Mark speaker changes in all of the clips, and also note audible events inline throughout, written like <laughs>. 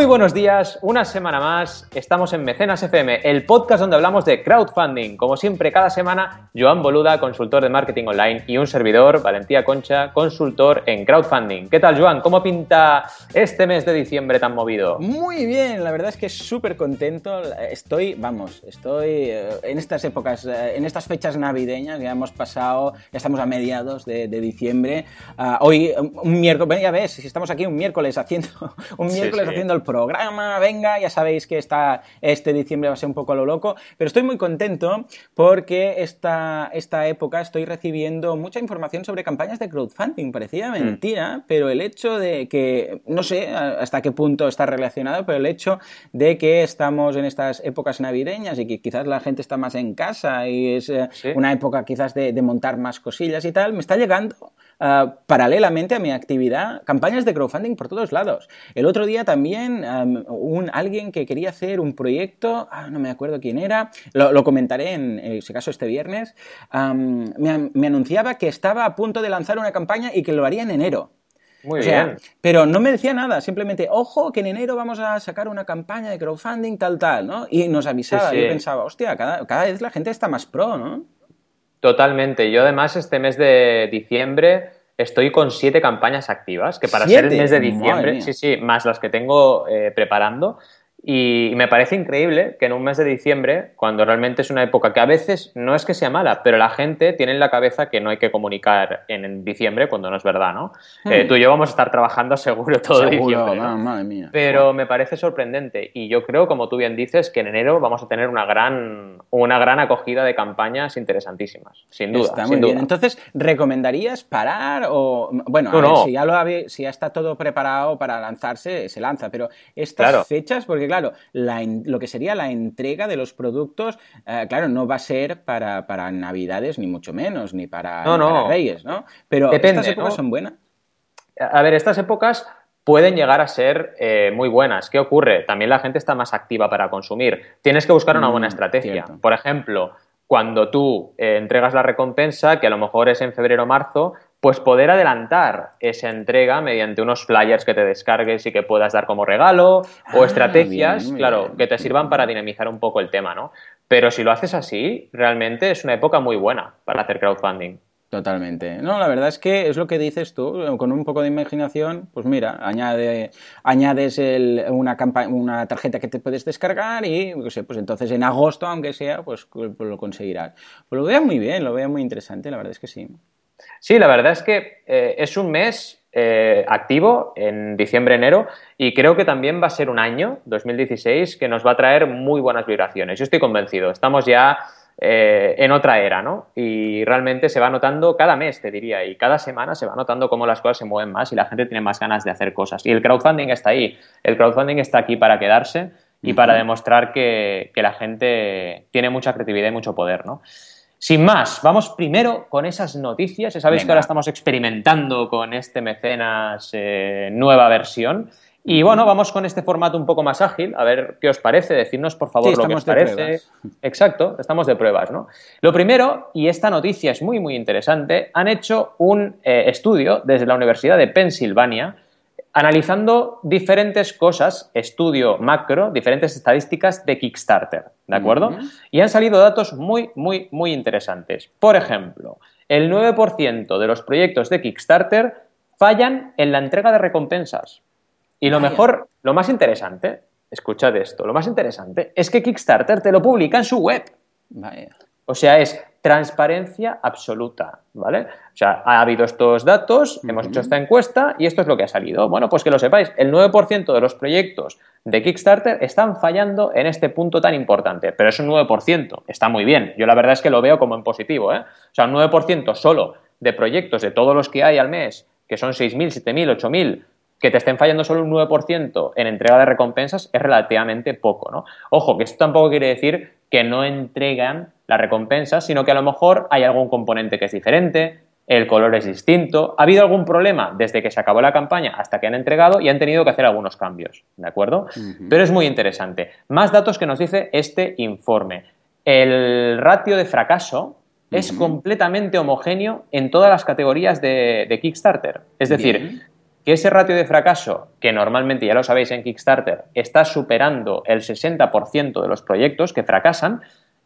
Speaker 1: Muy buenos días, una semana más. Estamos en Mecenas FM, el podcast donde hablamos de crowdfunding. Como siempre, cada semana, Joan Boluda, consultor de marketing online, y un servidor, Valentía Concha, consultor en crowdfunding. ¿Qué tal, Joan? ¿Cómo pinta este mes de diciembre tan movido?
Speaker 2: Muy bien, la verdad es que súper contento. Estoy, vamos, estoy eh, en estas épocas, eh, en estas fechas navideñas, ya hemos pasado, ya estamos a mediados de, diciembre. Ah, hoy, un miércoles, ya ves, si estamos aquí un miércoles haciendo, <laughs> un miércoles haciendo el programa, venga, ya sabéis que está, este diciembre va a ser un poco a lo loco, pero estoy muy contento porque esta, esta época estoy recibiendo mucha información sobre campañas de crowdfunding. Parecía mm. mentira, pero el hecho de que, no sé hasta qué punto está relacionado, pero el hecho de que estamos en estas épocas navideñas y que quizás la gente está más en casa y es eh, una época quizás de, de montar más cosillas y tal, me está llegando Ah, paralelamente a mi actividad, campañas de crowdfunding por todos lados. El otro día también un, alguien que quería hacer un proyecto, ah, no me acuerdo quién era, lo, comentaré en, eh, si acaso este viernes, me, anunciaba que estaba a punto de lanzar una campaña y que lo haría en enero.
Speaker 1: Muy bien.
Speaker 2: Pero no me decía nada, simplemente, ojo, que en enero vamos a sacar una campaña de crowdfunding, tal, tal, ¿no? Y nos avisaba. Yo pensaba, hostia, cada, cada vez la gente está más pro, ¿no?
Speaker 1: Totalmente. Yo además este mes de diciembre estoy con siete campañas activas, que para ser el mes de diciembre, sí, sí, más las que tengo eh, preparando, y me parece increíble que en un mes de diciembre, cuando realmente es una época que a veces no es que sea mala, pero la gente tiene en la cabeza que no hay que comunicar en diciembre cuando no es verdad, ¿no? Eh, hmm. tú y yo vamos a estar trabajando seguro todo diciembre.
Speaker 2: madre mía.
Speaker 1: Pero me parece sorprendente y yo creo, como tú bien dices, que en enero vamos a tener una gran, una gran acogida de campañas interesantísimas, sin duda.
Speaker 2: Está muy bien. Entonces, ¿recomendarías parar o...? Bueno, si, ya lo si ya está todo preparado para lanzarse, se lanza, pero estas fechas, porque claro, lo que sería la entrega de los productos, eh, claro, no va a ser para, Navidades, ni mucho menos, ni para, Reyes, ¿no? Pero estas épocas son buenas.
Speaker 1: A ver, estas épocas pueden llegar a ser eh, muy buenas. ¿Qué ocurre? También la gente está más activa para consumir. Tienes que buscar una buena mm, estrategia. Por ejemplo, cuando tú eh, entregas la recompensa, que a lo mejor es en febrero o marzo, pues poder adelantar esa entrega mediante unos flyers que te descargues y que puedas dar como regalo o ah, estrategias, claro, que te sirvan para dinamizar un poco el tema, ¿no? Pero si lo haces así, realmente es una época muy buena para hacer crowdfunding.
Speaker 2: Totalmente. No, la verdad es que es lo que dices tú, con un poco de imaginación, pues mira, añade, añades una, una tarjeta que te puedes descargar y, no sé, pues entonces en agosto, aunque sea, pues, pues lo conseguirás. Pues lo veo muy bien, lo veo muy interesante, la verdad es que sí.
Speaker 1: Sí, la verdad es que eh, es un mes eh, activo en diciembre-enero y creo que también va a ser un año, 2016, que nos va a traer muy buenas vibraciones. Yo estoy convencido, estamos ya eh, en otra era, ¿no? Y realmente se va notando cada mes, te diría, y cada semana se va notando cómo las cosas se mueven más y la gente tiene más ganas de hacer cosas. Y el crowdfunding está ahí, el crowdfunding está aquí para quedarse y para demostrar que, que la gente tiene mucha creatividad y mucho poder, ¿no? Sin más, vamos primero con esas noticias. Ya sabéis que ahora estamos experimentando con este mecenas eh, nueva versión. Y bueno, vamos con este formato un poco más ágil, a ver qué os parece, decirnos por favor lo que os parece. <laughs> Exacto, estamos de pruebas, ¿no? Lo primero, y esta noticia es muy muy interesante, han hecho un eh, estudio desde la Universidad de Pensilvania analizando diferentes cosas, estudio macro, diferentes estadísticas de Kickstarter, ¿de acuerdo? Y han salido datos muy, muy, muy interesantes. Por ejemplo, el 9% de los proyectos de Kickstarter fallan en la entrega de recompensas. Y lo mejor, lo más interesante, escuchad esto, lo más interesante es que Kickstarter te lo publica en su web. O sea, es transparencia absoluta, ¿vale? O sea, ha habido estos datos, hemos hecho esta encuesta y esto es lo que ha salido. Bueno, pues que lo sepáis, el 9% de los proyectos de Kickstarter están fallando en este punto tan importante, pero es un 9%, está muy bien. Yo la verdad es que lo veo como en positivo, ¿eh? O sea, un 9% solo de proyectos de todos los que hay al mes, que son 6.000, 7.000, 8.000, que te estén fallando solo un 9% en entrega de recompensas es relativamente poco, ¿no? Ojo, que esto tampoco quiere decir que no entregan la recompensa, sino que a lo mejor hay algún componente que es diferente, el color es distinto, ha habido algún problema desde que se acabó la campaña hasta que han entregado y han tenido que hacer algunos cambios, ¿de acuerdo? Pero es muy interesante. Más datos que nos dice este informe. El ratio de fracaso es completamente homogéneo en todas las categorías de, Kickstarter. Es decir, que ese ratio de fracaso, que normalmente ya lo sabéis en Kickstarter, está superando el 60% de los proyectos que fracasan,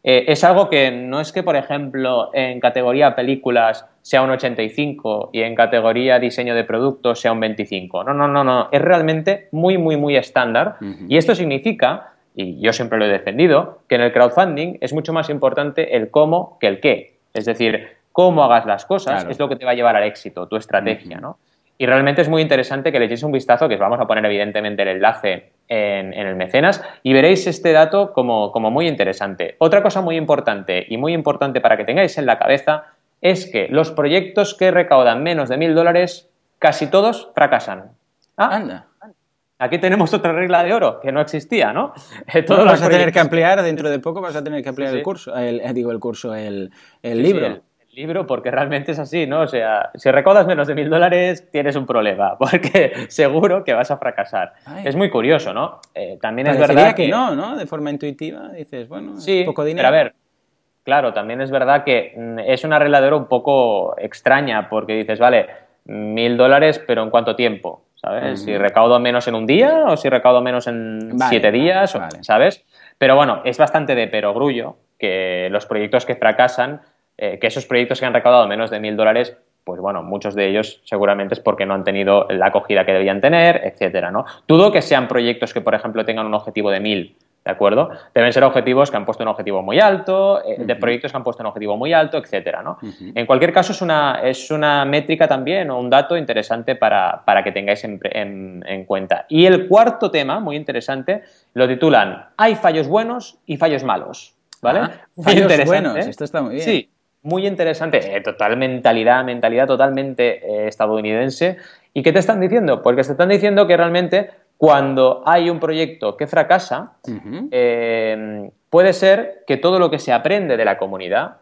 Speaker 1: eh, es algo que no es que, por ejemplo, en categoría películas sea un 85 y en categoría diseño de productos sea un 25. No, no, no, no. Es realmente muy, muy, muy estándar. Y esto significa, y yo siempre lo he defendido, que en el crowdfunding es mucho más importante el cómo que el qué. Es decir, cómo hagas las cosas es lo que te va a llevar al éxito, tu estrategia, ¿no? Y realmente es muy interesante que le echéis un vistazo, que os vamos a poner evidentemente el enlace en, el mecenas, y veréis este dato como, muy interesante. Otra cosa muy importante y muy importante para que tengáis en la cabeza es que los proyectos que recaudan menos de mil dólares, casi todos fracasan.
Speaker 2: Ah, Anda.
Speaker 1: Aquí tenemos otra regla de oro que no existía, ¿no? <laughs>
Speaker 2: Todos vas a tener que ampliar, dentro de poco vas a tener que ampliar el curso, el, digo el curso, el, libro
Speaker 1: libro porque realmente es así, ¿no? O sea, si recaudas menos de mil dólares tienes un problema <laughs> porque seguro que vas a fracasar. Es muy curioso, ¿no?
Speaker 2: Eh, también es verdad que, que, no, ¿no? De forma intuitiva dices, bueno,
Speaker 1: sí, poco dinero. Pero a ver, claro, también es verdad que mm, es una regla de oro un poco extraña porque dices, vale, mil dólares, pero ¿en cuánto tiempo? ¿Sabes? Si recaudo menos en un día o si recaudo menos en siete días, ¿sabes? Pero bueno, es bastante de perogrullo que los proyectos que fracasan eh, que esos proyectos que han recaudado menos de mil dólares, pues bueno, muchos de ellos seguramente es porque no han tenido la acogida que debían tener, etcétera, ¿no? Dudo que sean proyectos que, por ejemplo, tengan un objetivo de mil, ¿de acuerdo? Deben ser objetivos que han puesto un objetivo muy alto, eh, de proyectos que han puesto un objetivo muy alto, etcétera, ¿no? En cualquier caso, es una, es una métrica también o un dato interesante para, que tengáis en, cuenta. Y el cuarto tema, muy interesante, lo titulan Hay fallos buenos y fallos malos. ¿Vale? Ah,
Speaker 2: fallos buenos, esto está muy bien.
Speaker 1: Sí, muy interesante, eh, total mentalidad, mentalidad totalmente eh, estadounidense. ¿Y qué te están diciendo? Porque te están diciendo que realmente cuando hay un proyecto que fracasa, eh, puede ser que todo lo que se aprende de la comunidad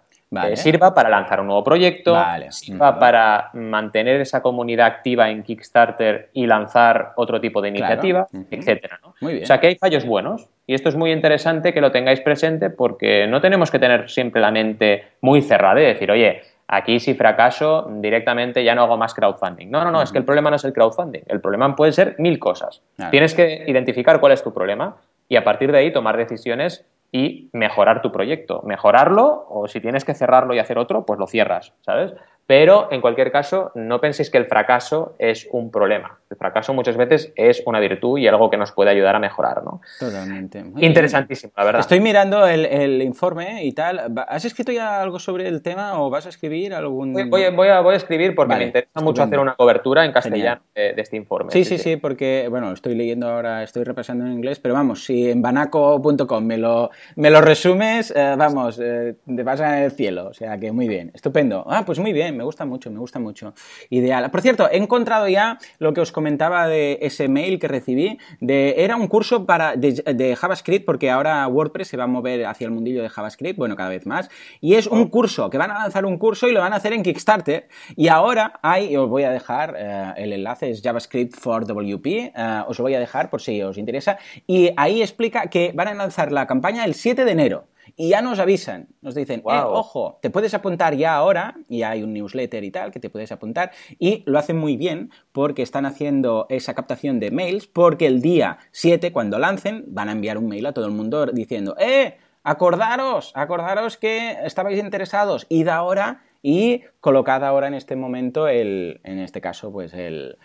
Speaker 1: eh, sirva para lanzar un nuevo proyecto, sirva para mantener esa comunidad activa en Kickstarter y lanzar otro tipo de iniciativa, etcétera. O sea que hay fallos buenos y esto es muy interesante que lo tengáis presente porque no tenemos que tener siempre la mente muy cerrada y decir, oye, aquí si fracaso directamente ya no hago más crowdfunding. No, no, no, es que el problema no es el crowdfunding, el problema puede ser mil cosas. Tienes que identificar cuál es tu problema y a partir de ahí tomar decisiones y mejorar tu proyecto. Mejorarlo o si tienes que cerrarlo y hacer otro, pues lo cierras, ¿sabes? Pero en cualquier caso, no penséis que el fracaso es un problema. El fracaso muchas veces es una virtud y algo que nos puede ayudar a mejorar, ¿no?
Speaker 2: Totalmente.
Speaker 1: Interesantísimo, la verdad.
Speaker 2: Estoy mirando el, informe y tal. ¿Has escrito ya algo sobre el tema o vas a escribir algún...?
Speaker 1: Voy, voy, a, voy a, escribir porque me interesa mucho hacer una cobertura en castellano de, este informe.
Speaker 2: Sí sí, sí, porque, bueno, estoy leyendo ahora, estoy repasando en inglés, pero vamos, si en banaco.com me lo, me lo resumes, eh, vamos, eh, te vas en el cielo. O sea que muy bien, estupendo. Ah, pues muy bien me gusta mucho, me gusta mucho. Ideal. Por cierto, he encontrado ya lo que os comentaba de ese mail que recibí. De, era un curso para, de, JavaScript, porque ahora WordPress se va a mover hacia el mundillo de JavaScript, bueno, cada vez más. Y es un oh. curso, que van a lanzar un curso y lo van a hacer en Kickstarter. Y ahora hay, os voy a dejar eh, el enlace, es JavaScript for WP, eh, os lo voy a dejar por si os interesa. Y ahí explica que van a lanzar la campaña el 7 de enero. Y ya nos avisan, nos dicen, eh, ojo, te puedes apuntar ya ahora, y hay un newsletter y tal que te puedes apuntar, y lo hacen muy bien porque están haciendo esa captación de mails, porque el día 7, cuando lancen, van a enviar un mail a todo el mundo diciendo, eh, acordaros, acordaros que estabais interesados, id ahora y colocad ahora en este momento el, en este caso, pues el,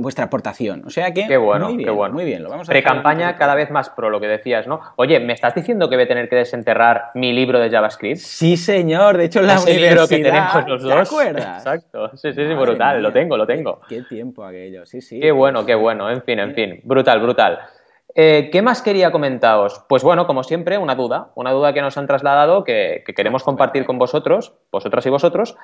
Speaker 2: vuestra aportación. O sea que
Speaker 1: qué bueno,
Speaker 2: muy bien,
Speaker 1: qué bueno.
Speaker 2: muy bien. Lo vamos
Speaker 1: a Pre-campaña cada vez más pro, lo que decías, ¿no? Oye, ¿me estás diciendo que voy a tener que desenterrar mi libro de JavaScript?
Speaker 2: Sí, señor. De hecho, la universidad...
Speaker 1: que tenemos los dos. ¿Te
Speaker 2: acuerdas?
Speaker 1: Exacto. Sí, sí, sí, brutal. Lo tengo, lo tengo.
Speaker 2: Qué, tiempo aquello. Sí, sí.
Speaker 1: Qué bueno, qué bueno. En fin, en fin. Brutal, brutal. Eh, ¿Qué más quería comentaros? Pues bueno, como siempre, una duda, una duda que nos han trasladado, que, queremos compartir con vosotros, vosotras y vosotros.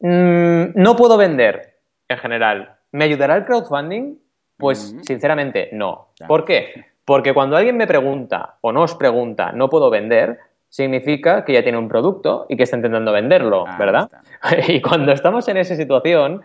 Speaker 1: Mm, no puedo vender en general. ¿Me ayudará el crowdfunding? Pues mm. sinceramente no. ¿Por qué? Porque cuando alguien me pregunta o nos pregunta, no puedo vender, significa que ya tiene un producto y que está intentando venderlo, ¿verdad? <laughs> y cuando estamos en esa situación,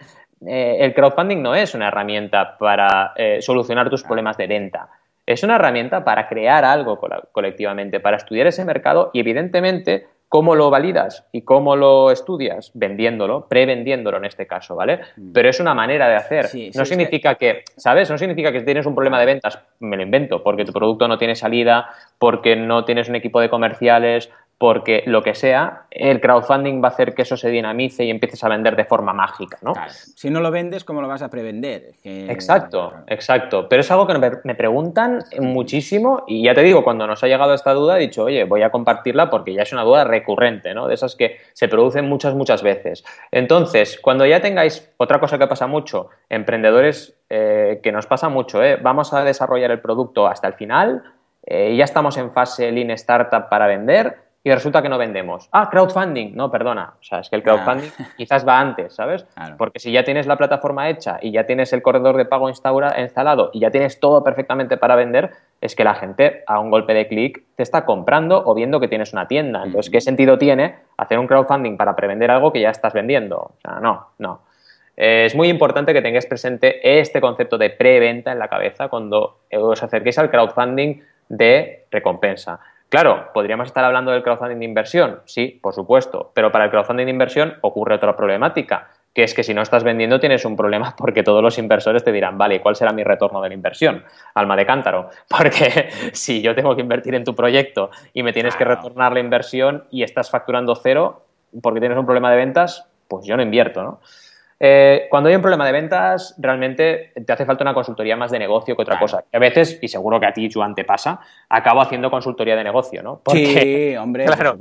Speaker 1: eh, el crowdfunding no es una herramienta para eh, solucionar tus problemas de venta es una herramienta para crear algo colectivamente, para estudiar ese mercado y evidentemente ¿Cómo lo validas y cómo lo estudias? Vendiéndolo, prevendiéndolo en este caso, ¿vale? Mm. Pero es una manera de hacer. no significa que... ¿sabes? No significa que tienes un problema de ventas, me lo invento, porque tu producto no tiene salida, porque no tienes un equipo de comerciales, porque lo que sea, el crowdfunding va a hacer que eso se dinamice y empieces a vender de forma mágica, ¿no?
Speaker 2: Si no lo vendes, ¿cómo lo vas a prevender?
Speaker 1: Exacto, exacto. Pero es algo que me preguntan muchísimo y ya te digo, cuando nos ha llegado esta duda he dicho, oye, voy a compartirla porque ya es una duda recurrente, ¿no? De esas que se producen muchas, muchas veces. Entonces, cuando ya tengáis, otra cosa que pasa mucho, emprendedores, eh, que nos pasa mucho, ¿eh? Vamos a desarrollar el producto hasta el final, eh, ya estamos en fase Lean Startup para vender y resulta que no vendemos. Ah, crowdfunding. No, perdona. O sea, es que el crowdfunding <laughs> quizás va antes, ¿sabes? Porque si ya tienes la plataforma hecha y ya tienes el corredor de pago instalado y ya tienes todo perfectamente para vender, es que la gente a un golpe de clic te está comprando o viendo que tienes una tienda. Entonces, ¿qué sentido tiene hacer un crowdfunding para prevender algo que ya estás vendiendo? O sea, no, no. Eh, es muy importante que tengáis presente este concepto de preventa en la cabeza cuando os acerquéis al crowdfunding de recompensa. Claro, podríamos estar hablando del crowdfunding de inversión, sí, por supuesto, pero para el crowdfunding de inversión ocurre otra problemática, que es que si no estás vendiendo tienes un problema <laughs> porque todos los inversores te dirán, vale, ¿cuál será mi retorno de la inversión? Alma de cántaro, <laughs> porque si yo tengo que invertir en tu proyecto y me tienes que retornar la inversión y estás facturando cero porque tienes un problema de ventas, pues yo no invierto, ¿no? Eh, cuando hay un problema de ventas, realmente te hace falta una consultoría más de negocio que otra cosa. a veces, y seguro que a ti, Juan, te pasa, acabo haciendo consultoría de negocio, ¿no?
Speaker 2: sí, hombre,
Speaker 1: claro,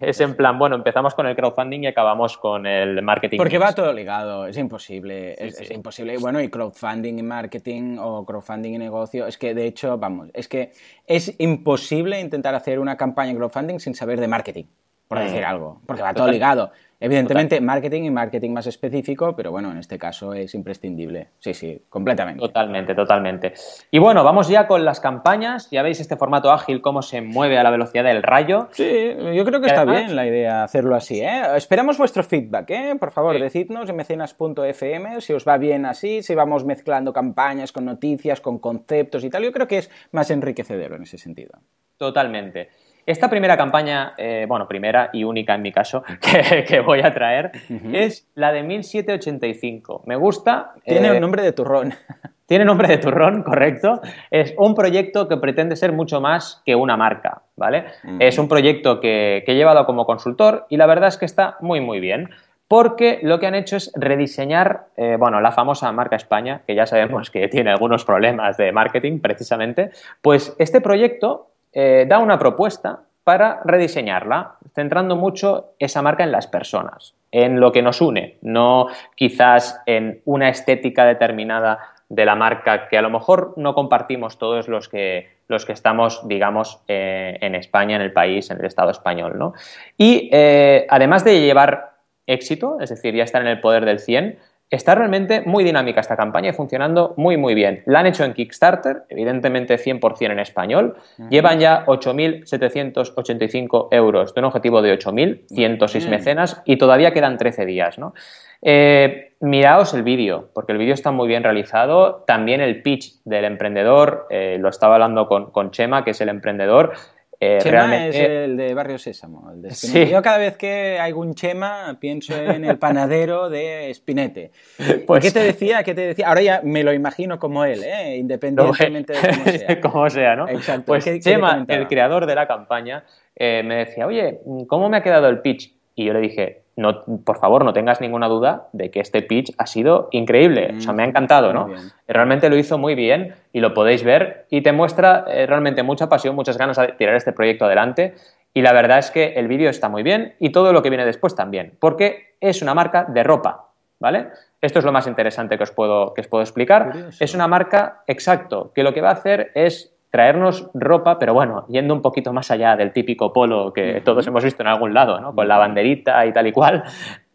Speaker 1: Es en plan, bueno, empezamos con el crowdfunding y acabamos con el marketing.
Speaker 2: Porque va todo ligado, es imposible, es, imposible. Bueno, y crowdfunding y marketing o crowdfunding y negocio, es que de hecho, vamos, es que es imposible intentar hacer una campaña de crowdfunding sin saber de marketing, por mm. decir algo, porque va todo ligado. Evidentemente, marketing y marketing más específico, pero bueno, en este caso es imprescindible. Sí, sí, completamente.
Speaker 1: Totalmente, totalmente. Y bueno, vamos ya con las campañas. Ya veis este formato ágil, cómo se mueve a la velocidad del rayo.
Speaker 2: Sí, yo creo que está bien la idea hacerlo así. ¿eh? Esperamos vuestro feedback, ¿eh? Por favor, decidnos en mecenas.fm si os va bien así, si vamos mezclando campañas con noticias, con conceptos y tal. Yo creo que es más enriquecedor en ese sentido.
Speaker 1: Totalmente. Esta primera campaña, eh, bueno, primera y única en mi caso, <laughs> que, voy a traer, es la de 1785. Me gusta.
Speaker 2: Tiene un eh, nombre de turrón. <laughs>
Speaker 1: Tiene nombre de turrón, correcto. Es un proyecto que pretende ser mucho más que una marca, ¿vale? Es un proyecto que, he llevado como consultor y la verdad es que está muy, muy bien porque lo que han hecho es rediseñar, eh, bueno, la famosa marca España, que ya sabemos que tiene algunos problemas de marketing precisamente, pues este proyecto eh, da una propuesta para rediseñarla, centrando mucho esa marca en las personas, en lo que nos une, no quizás en una estética determinada de la marca que a lo mejor no compartimos todos los que, los que estamos, digamos, eh, en España, en el país, en el Estado español. ¿no? Y eh, además de llevar éxito, es decir, ya estar en el poder del 100, Está realmente muy dinámica esta campaña y funcionando muy muy bien. La han hecho en Kickstarter, evidentemente 100% en español. Llevan ya 8.785 euros de un objetivo de 8.106 mecenas y todavía quedan 13 días. ¿no? Eh, miraos el vídeo, porque el vídeo está muy bien realizado. También el pitch del emprendedor, eh, lo estaba hablando con, con Chema, que es el emprendedor,
Speaker 2: eh, Chema es el de Barrio Sésamo. Yo cada vez que hay un Chema pienso en el panadero de Spinete. Pues... ¿Qué te decía? ¿Qué te decía? Ahora ya me lo imagino como él, ¿eh? independientemente de cómo <laughs> sea.
Speaker 1: como sea, ¿no? Exacto. Pues Chema, el creador de la campaña, eh, me decía, oye, ¿cómo me ha quedado el pitch? Y yo le dije, no, por favor, no tengas ninguna duda de que este pitch ha sido increíble. o sea, me ha mm, encantado, ¿no? Realmente lo hizo muy bien y lo podéis ver y te muestra eh, realmente mucha pasión, muchas ganas de tirar este proyecto adelante. Y la verdad es que el vídeo está muy bien y todo lo que viene después también, porque es una marca de ropa, ¿vale? Esto es lo más interesante que os puedo, que os puedo explicar. Es una marca, exacto, que lo que va a hacer es traernos ropa, pero bueno, yendo un poquito más allá del típico polo que todos hemos visto en algún lado, ¿no? Con la banderita y tal y cual,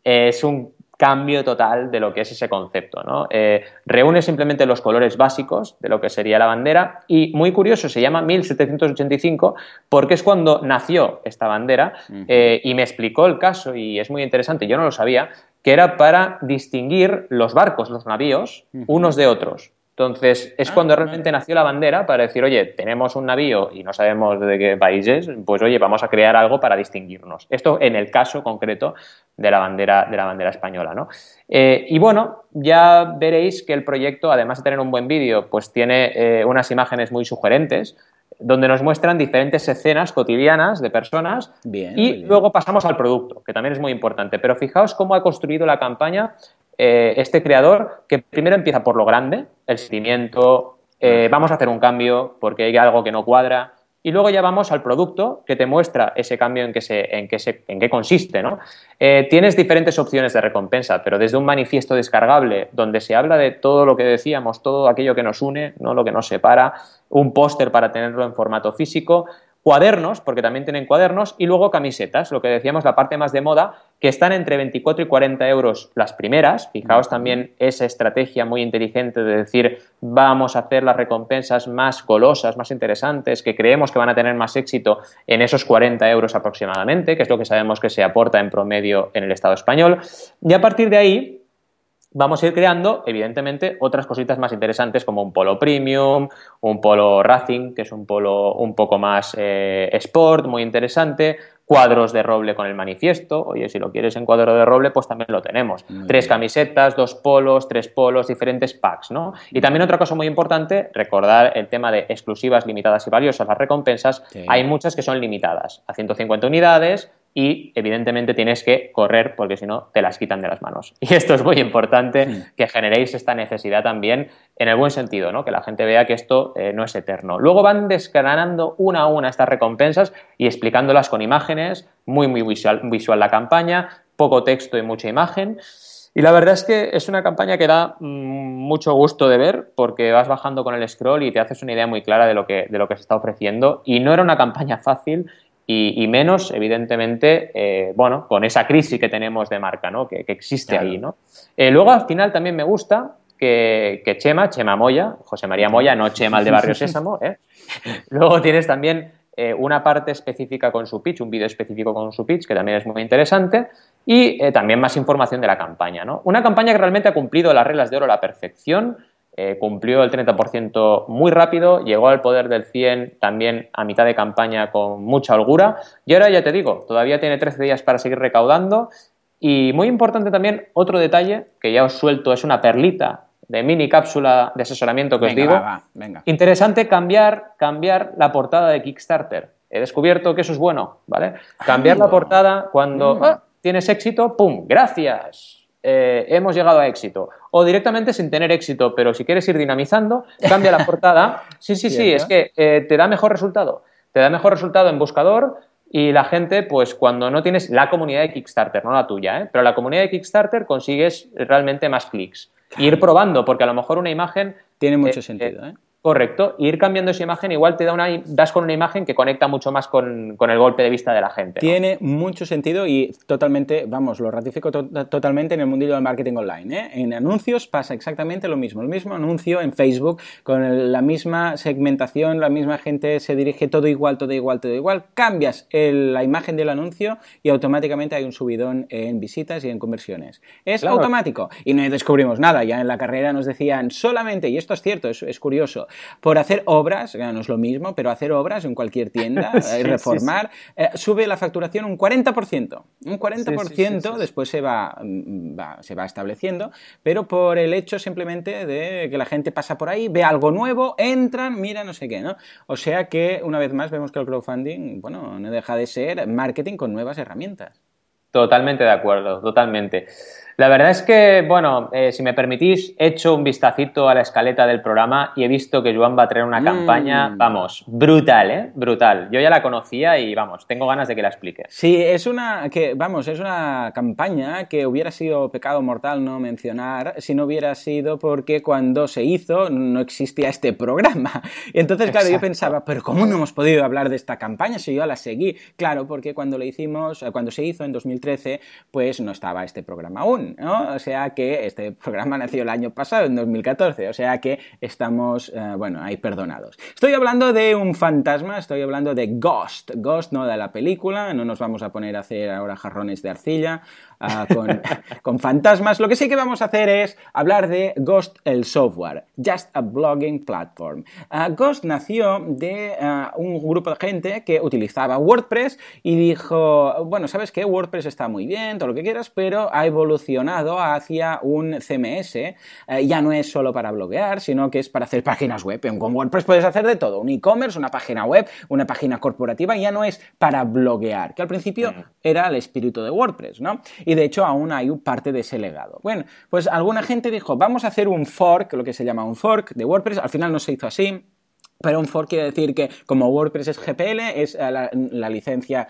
Speaker 1: es un cambio total de lo que es ese concepto. ¿no? Eh, reúne simplemente los colores básicos de lo que sería la bandera y muy curioso, se llama 1785 porque es cuando nació esta bandera eh, y me explicó el caso y es muy interesante, yo no lo sabía, que era para distinguir los barcos, los navíos, unos de otros. Entonces, es
Speaker 2: Ah,
Speaker 1: cuando realmente nació la bandera para decir, oye, tenemos un navío y no sabemos de qué país es, pues oye, vamos a crear algo para distinguirnos. Esto en el caso concreto de la bandera, de la bandera española, ¿no? Eh, y bueno, ya veréis que el proyecto, además de tener un buen vídeo, pues tiene eh, unas imágenes muy sugerentes donde nos muestran diferentes escenas cotidianas de personas
Speaker 2: Bien,
Speaker 1: y
Speaker 2: bien.
Speaker 1: luego pasamos al producto, que también es muy importante. Pero fijaos cómo ha construido la campaña eh, este creador, que primero empieza por lo grande, el sentimiento, eh, vamos a hacer un cambio porque hay algo que no cuadra, y luego ya vamos al producto que te muestra ese cambio en qué, en qué, se- en qué consiste. ¿no? Eh, tienes diferentes opciones de recompensa, pero desde un manifiesto descargable donde se habla de todo lo que decíamos, todo aquello que nos une, no lo que nos separa, un póster para tenerlo en formato físico, cuadernos, porque también tienen cuadernos, y luego camisetas, lo que decíamos, la parte más de moda, que están entre 24 y 40 euros las primeras. Fijaos también esa estrategia muy inteligente de decir, vamos a hacer las recompensas más golosas, más interesantes, que creemos que van a tener más éxito en esos 40 euros aproximadamente, que es lo que sabemos que se aporta en promedio en el Estado español. Y a partir de ahí, vamos a ir creando, evidentemente, otras cositas más interesantes como un polo premium, un polo racing, que es un polo un poco más eh, sport, muy interesante, cuadros de roble con el manifiesto, oye, si lo quieres en cuadro de roble, pues también lo tenemos.
Speaker 2: Muy
Speaker 1: tres
Speaker 2: bien.
Speaker 1: camisetas, dos polos, tres polos, diferentes packs, ¿no? Y también otra cosa muy importante, recordar el tema de exclusivas, limitadas y valiosas, las recompensas,
Speaker 2: Sí.
Speaker 1: hay muchas que son limitadas a 150 unidades y evidentemente tienes que correr porque si no te las quitan de las manos. <laughs> Y esto es muy importante que generéis esta necesidad también en el buen sentido, ¿no? que la gente vea que esto eh, no es eterno. Luego van desgranando una a una estas recompensas y explicándolas con imágenes, muy muy visual, visual la campaña, poco texto y mucha imagen. Y la verdad es que es una campaña que da mm, mucho gusto de ver porque vas bajando con el scroll y te haces una idea muy clara de lo que, de lo que se está ofreciendo. Y no era una campaña fácil y, y menos, evidentemente, eh, bueno, con esa crisis que tenemos de marca, ¿no? Que, que existe
Speaker 2: Claro.
Speaker 1: ahí, ¿no? Eh, luego, al final, también me gusta que, que Chema, Chema Moya, José María Moya, no Chema el de Barrio Sésamo, ¿eh? <laughs> Luego tienes también eh, una parte específica con su pitch, un vídeo específico con su pitch, que también es muy interesante, y eh, también más información de la campaña. ¿no? Una campaña que realmente ha cumplido las reglas de oro a la perfección, eh, cumplió el 30% muy rápido, llegó al poder del 100 también a mitad de campaña con mucha holgura, y ahora ya te digo, todavía tiene 13 días para seguir recaudando, y muy importante también, otro detalle que ya os suelto, es una perlita de mini cápsula de asesoramiento que os
Speaker 2: Venga,
Speaker 1: digo.
Speaker 2: va, va, venga.
Speaker 1: Interesante cambiar, cambiar la portada de Kickstarter. He descubierto que eso es bueno, ¿vale? Cambiar la
Speaker 2: Amigo.
Speaker 1: portada cuando
Speaker 2: Mm.
Speaker 1: ah, tienes éxito, ¡pum! ¡Gracias! Eh, hemos llegado a éxito. O directamente sin tener éxito, pero si quieres ir dinamizando, cambia la <laughs> portada. Sí, sí, sí, es que eh, te da mejor resultado. Te da mejor resultado en buscador y la gente, pues cuando no tienes la comunidad de Kickstarter, no la tuya, ¿eh? pero la comunidad de Kickstarter consigues realmente más clics. Y ir probando, porque a lo mejor una imagen
Speaker 2: Tiene mucho
Speaker 1: eh,
Speaker 2: sentido, ¿eh?
Speaker 1: Correcto. Y ir cambiando esa imagen igual te da una, das con una imagen que conecta mucho más con, con el golpe de vista de la gente. ¿no?
Speaker 2: Tiene mucho sentido y totalmente, vamos, lo ratifico to- totalmente en el mundillo del marketing online. ¿eh? En anuncios pasa exactamente lo mismo. El mismo anuncio en Facebook, con el- la misma segmentación, la misma gente se dirige todo igual, todo igual, todo igual. Cambias el- la imagen del anuncio y automáticamente hay un subidón en visitas y en conversiones. Es
Speaker 1: Claro.
Speaker 2: automático y no descubrimos nada. Ya en la carrera nos decían solamente, y esto es cierto, es, es curioso, por hacer obras, no es lo mismo, pero hacer obras en cualquier tienda, <laughs>
Speaker 1: Sí, sí,
Speaker 2: reformar, eh, sube la facturación un 40%. Un 40%
Speaker 1: Sí, sí, sí, sí.
Speaker 2: después se va, mm, va- se va estableciendo, pero por el hecho simplemente de que la gente pasa por ahí, ve algo nuevo, entran, mira no sé qué, ¿no? O sea que, una vez más, vemos que el crowdfunding, bueno, no deja de ser marketing con nuevas herramientas.
Speaker 1: Totalmente de acuerdo, totalmente. La verdad es que, bueno, eh, si me permitís, he hecho un vistacito a la escaleta del programa y he visto que Joan va a traer una
Speaker 2: Mm.
Speaker 1: campaña, vamos, brutal, ¿eh? Brutal. Yo ya la conocía y, vamos, tengo ganas de que la explique.
Speaker 2: Sí, es una que vamos, es una campaña que hubiera sido pecado mortal no mencionar si no hubiera sido porque cuando se hizo no existía este programa. Y <laughs> entonces, claro, yo pensaba, pero ¿cómo no hemos podido hablar de esta campaña si yo la seguí? Claro, porque cuando le hicimos, cuando se hizo en 2015 2013, pues no estaba este programa aún, ¿no? O sea que este programa nació el año pasado, en 2014, o sea que estamos, eh, bueno, ahí perdonados. Estoy hablando de un fantasma, estoy hablando de Ghost, Ghost no de la película, no nos vamos a poner a hacer ahora jarrones de arcilla, Ah, <laughs> con, fantasmas. Lo que sí que vamos a hacer es hablar de Ghost el software, Just a Blogging Platform. Ah, Ghost nació de ah, un grupo de gente que utilizaba WordPress y dijo, bueno, ¿sabes qué? WordPress está muy bien, todo lo que quieras, pero ha evolucionado hacia un CMS. Eh, ya no es solo para bloguear, sino que es para hacer páginas web. Con WordPress puedes hacer de todo, un e-commerce, una página web, una página corporativa, ya no es para bloguear, que al principio era el espíritu de WordPress, ¿no? y de hecho aún hay parte de ese legado. Bueno, pues alguna gente dijo, vamos a hacer un fork, lo que se llama un fork de WordPress, al final no se hizo así, pero un fork quiere decir que como WordPress es GPL, es eh, la, licencia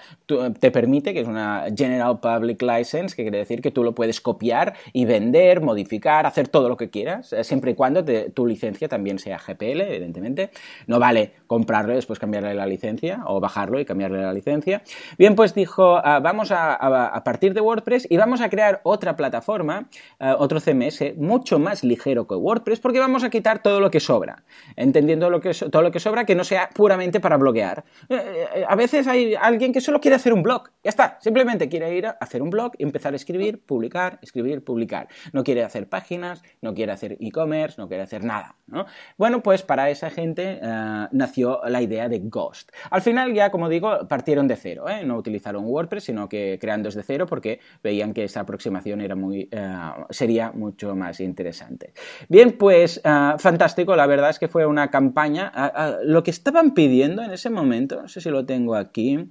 Speaker 2: te permite, que es una General Public License, que quiere decir que tú lo puedes copiar y vender, modificar, hacer todo lo que quieras, eh, siempre y cuando tu licencia también sea GPL, evidentemente. No vale comprarlo y después cambiarle la licencia o bajarlo y cambiarle la licencia. Bien, pues dijo, ah, vamos a, partir de WordPress y vamos a crear otra plataforma, otro CMS mucho más ligero que WordPress, porque vamos a quitar todo lo que sobra, entendiendo lo que lo que sobra que no sea puramente para bloguear. Eh, eh, a veces hay alguien que solo quiere hacer un blog, ya está, simplemente quiere ir a hacer un blog empezar a escribir, publicar, escribir, publicar. No quiere hacer páginas, no quiere hacer e-commerce, no quiere hacer nada. Bueno, pues para esa gente eh, nació la idea de Ghost. Al final ya, como digo, partieron de cero, no utilizaron WordPress, sino que creando desde cero porque veían que esa aproximación era muy, sería mucho más interesante. Bien, pues fantástico, la verdad es que fue una campaña lo que estaban pidiendo en ese momento, no sé si lo tengo aquí,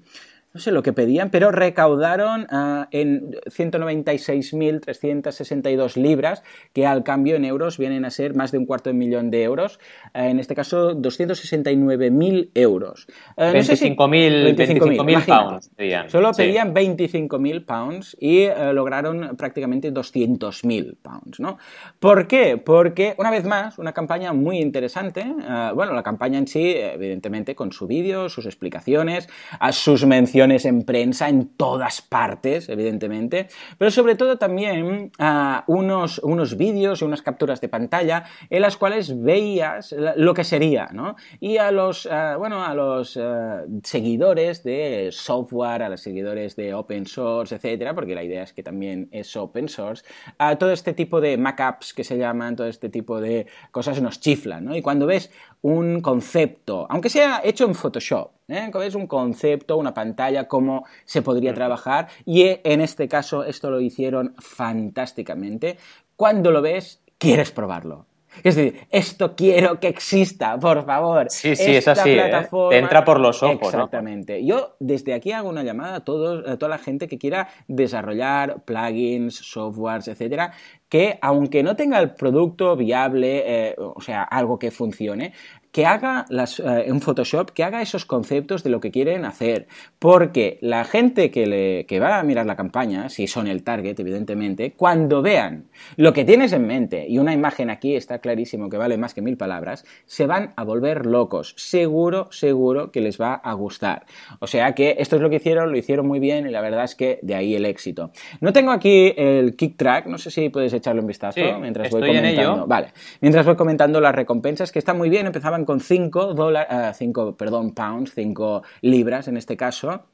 Speaker 2: no sé lo que pedían, pero recaudaron uh, en 196.362 libras, que al cambio en euros vienen a ser más de un cuarto de millón de euros, uh, en este caso 269.000 euros.
Speaker 1: Uh, 25.000 pounds.
Speaker 2: Solo pedían 25.000 pounds y uh, lograron prácticamente 200.000 pounds. ¿no? ¿Por qué? Porque, una vez más, una campaña muy interesante. Bueno, la campaña en sí, evidentemente, con su vídeo, sus explicaciones, sus menciones en prensa en todas partes, evidentemente, pero sobre todo también uh, unos, unos vídeos y unas capturas de pantalla en las cuales veías lo que sería, ¿no? Y a los, uh, bueno, a los uh, seguidores de software, a los seguidores de open source, etcétera, porque la idea es que también es open source, a todo este tipo de mockups que se llaman, todo este tipo de cosas nos chiflan, ¿no? Y cuando ves un concepto, aunque sea hecho en Photoshop, ¿eh? ves un concepto, una pantalla, cómo se podría trabajar, y en este caso esto lo hicieron fantásticamente. Cuando lo ves, quieres probarlo. Es decir, esto quiero que exista, por favor.
Speaker 1: Sí, sí, es así. ¿eh? Te entra por los ojos.
Speaker 2: Exactamente. Yo desde aquí hago una llamada a, todos, a toda la gente que quiera desarrollar plugins, softwares, etcétera, que aunque no tenga el producto viable, eh, o sea, algo que funcione, que haga las, eh, en Photoshop, que haga esos conceptos de lo que quieren hacer. Porque la gente que, le, que va a mirar la campaña, si son el target, evidentemente, cuando vean lo que tienes en mente, y una imagen aquí está clarísimo que vale más que mil palabras, se van a volver locos. Seguro, seguro que les va a gustar. O sea que esto es lo que hicieron, lo hicieron muy bien y la verdad es que de ahí el éxito. No tengo aquí el kick track, no sé si puedes echarle un vistazo mientras voy comentando. Vale, mientras voy comentando las recompensas, que están muy bien, empezaban con 5 dólares, 5, perdón, pounds, 5 libras en este caso,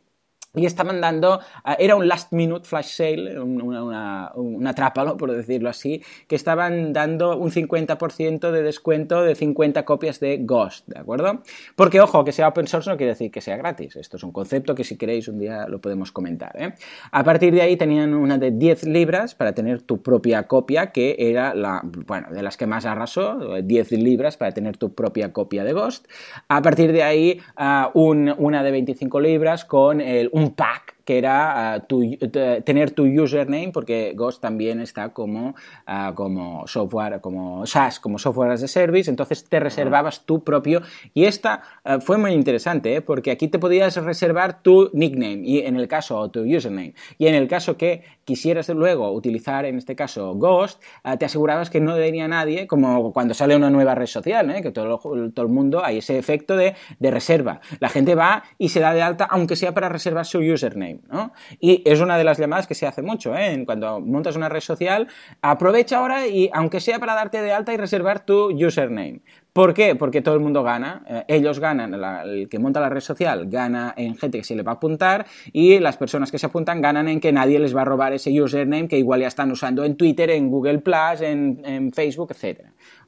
Speaker 2: y estaban dando, ah, era un last minute flash sale, una, una, un atrápalo, por decirlo así, que estaban dando un 50% de descuento de 50 copias de Ghost, ¿de acuerdo? Porque, ojo, que sea open source no quiere decir que sea gratis. Esto es un concepto que si queréis un día lo podemos comentar. ¿eh? A partir de ahí tenían una de 10 libras para tener tu propia copia, que era la, bueno, de las que más arrasó, 10 libras para tener tu propia copia de Ghost. A partir de ahí, un, una de 25 libras con el, un Back. Que era uh, tener tu username, porque Ghost también está como, uh, como software, como SaaS, como software as a service, entonces te reservabas tu propio. Y esta uh, fue muy interesante, ¿eh? porque aquí te podías reservar tu nickname, y en el caso, o tu username, y en el caso que quisieras luego utilizar, en este caso, Ghost, te asegurabas que no venía nadie, como cuando sale una nueva red social, ¿eh? que todo, todo el mundo hay ese efecto de, de reserva. La gente va y se da de alta, aunque sea para reservar su username. Y es una de las llamadas que se hace mucho, ¿eh? Cuando montas una red social, aprovecha ahora y, aunque sea para darte de alta y reservar tu username. ¿Por qué? Porque todo el mundo gana. Eh, ellos ganan, el que monta la red social gana en gente que se le va a apuntar y las personas que se apuntan ganan en que nadie les va a robar ese username que igual ya están usando en Twitter, en Google Plus, en, Facebook, etc.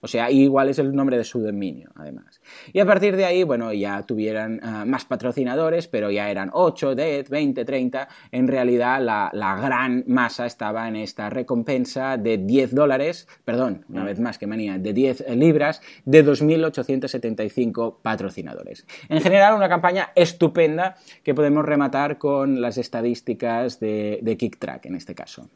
Speaker 2: O sea, igual es el nombre de su dominio, además. Y a partir de ahí, bueno, ya tuvieran ah, más patrocinadores, pero ya eran 8, 10, 20, 30. En realidad, la, gran masa estaba en esta recompensa de 10 dólares, perdón, una vez más que manía, de 10 libras, de 2.875 patrocinadores. En general, una campaña estupenda que podemos rematar con las estadísticas de, de KickTrack en este caso.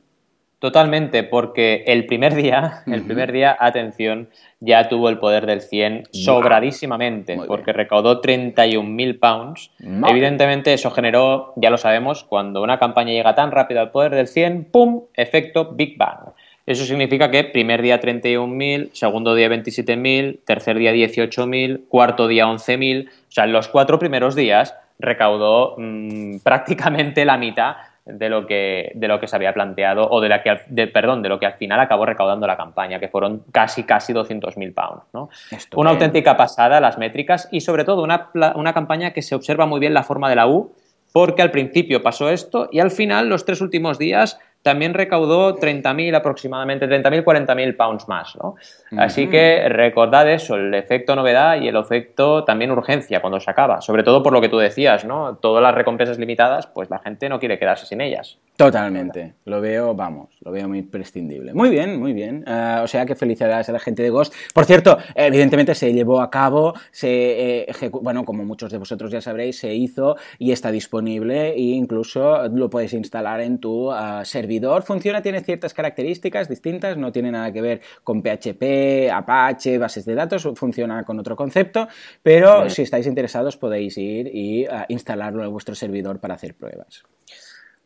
Speaker 1: Totalmente, porque el primer día, el primer día, atención, ya tuvo el poder del 100 sobradísimamente, porque recaudó 31.000 pounds. Evidentemente eso generó, ya lo sabemos, cuando una campaña llega tan rápido al poder del 100, ¡pum!, efecto Big Bang. Eso significa que primer día 31.000, segundo día 27.000, tercer día 18.000, cuarto día 11.000. O sea, en los cuatro primeros días recaudó mm, prácticamente la mitad de lo que de lo que se había planteado o de la que perdón de lo que al final acabó recaudando la campaña que fueron casi casi 200.000 pounds ¿no? una auténtica pasada las métricas y sobre todo una, una campaña que se observa muy bien la forma de la U porque al principio pasó esto y al final los tres últimos días también recaudó 30.000 aproximadamente, 30.000, 40.000 pounds más. ¿no? Así que recordad eso, el efecto novedad y el efecto también urgencia cuando se acaba. Sobre todo por lo que tú decías, ¿no? Todas las recompensas limitadas, pues la gente no quiere quedarse sin ellas.
Speaker 2: Totalmente. Lo veo, vamos, lo veo muy prescindible. Muy bien, muy bien. Ah, o sea que felicidades a la gente de Ghost. Por cierto, evidentemente se llevó a cabo, se eh, bueno, como muchos de vosotros ya sabréis, se hizo y está disponible e incluso lo puedes instalar en tu uh, servidor funciona, tiene ciertas características distintas, no tiene nada que ver con PHP, Apache, bases de datos, funciona con otro concepto, pero si estáis interesados podéis ir y ah, instalarlo en vuestro servidor para hacer pruebas.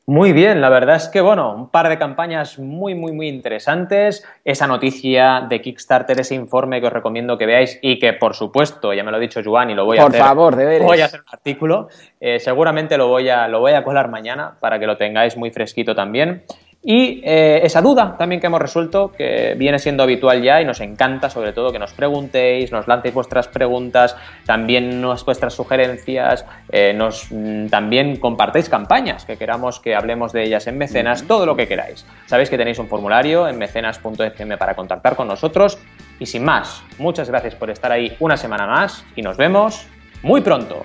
Speaker 1: Muy bien, la verdad es que, bueno, un par de campañas muy, muy, muy interesantes. Esa noticia de Kickstarter, ese informe que os recomiendo que veáis y que, por supuesto, ya me lo ha dicho Juan y lo voy a
Speaker 2: hacer. Por favor, deberes.
Speaker 1: Voy a hacer un artículo. Eh, seguramente lo voy, a, lo voy a colar mañana para que lo tengáis muy fresquito también. Y eh, esa duda también que hemos resuelto, que viene siendo habitual ya y nos encanta sobre todo que nos preguntéis, nos lancéis vuestras preguntas, también nos, vuestras sugerencias, eh, nos, mm, también compartéis campañas que queramos que hablemos de ellas en Mecenas, todo lo que queráis. Sabéis que tenéis un formulario en mecenas.fm para contactar con nosotros y sin más, muchas gracias por estar ahí una semana más y nos vemos muy pronto.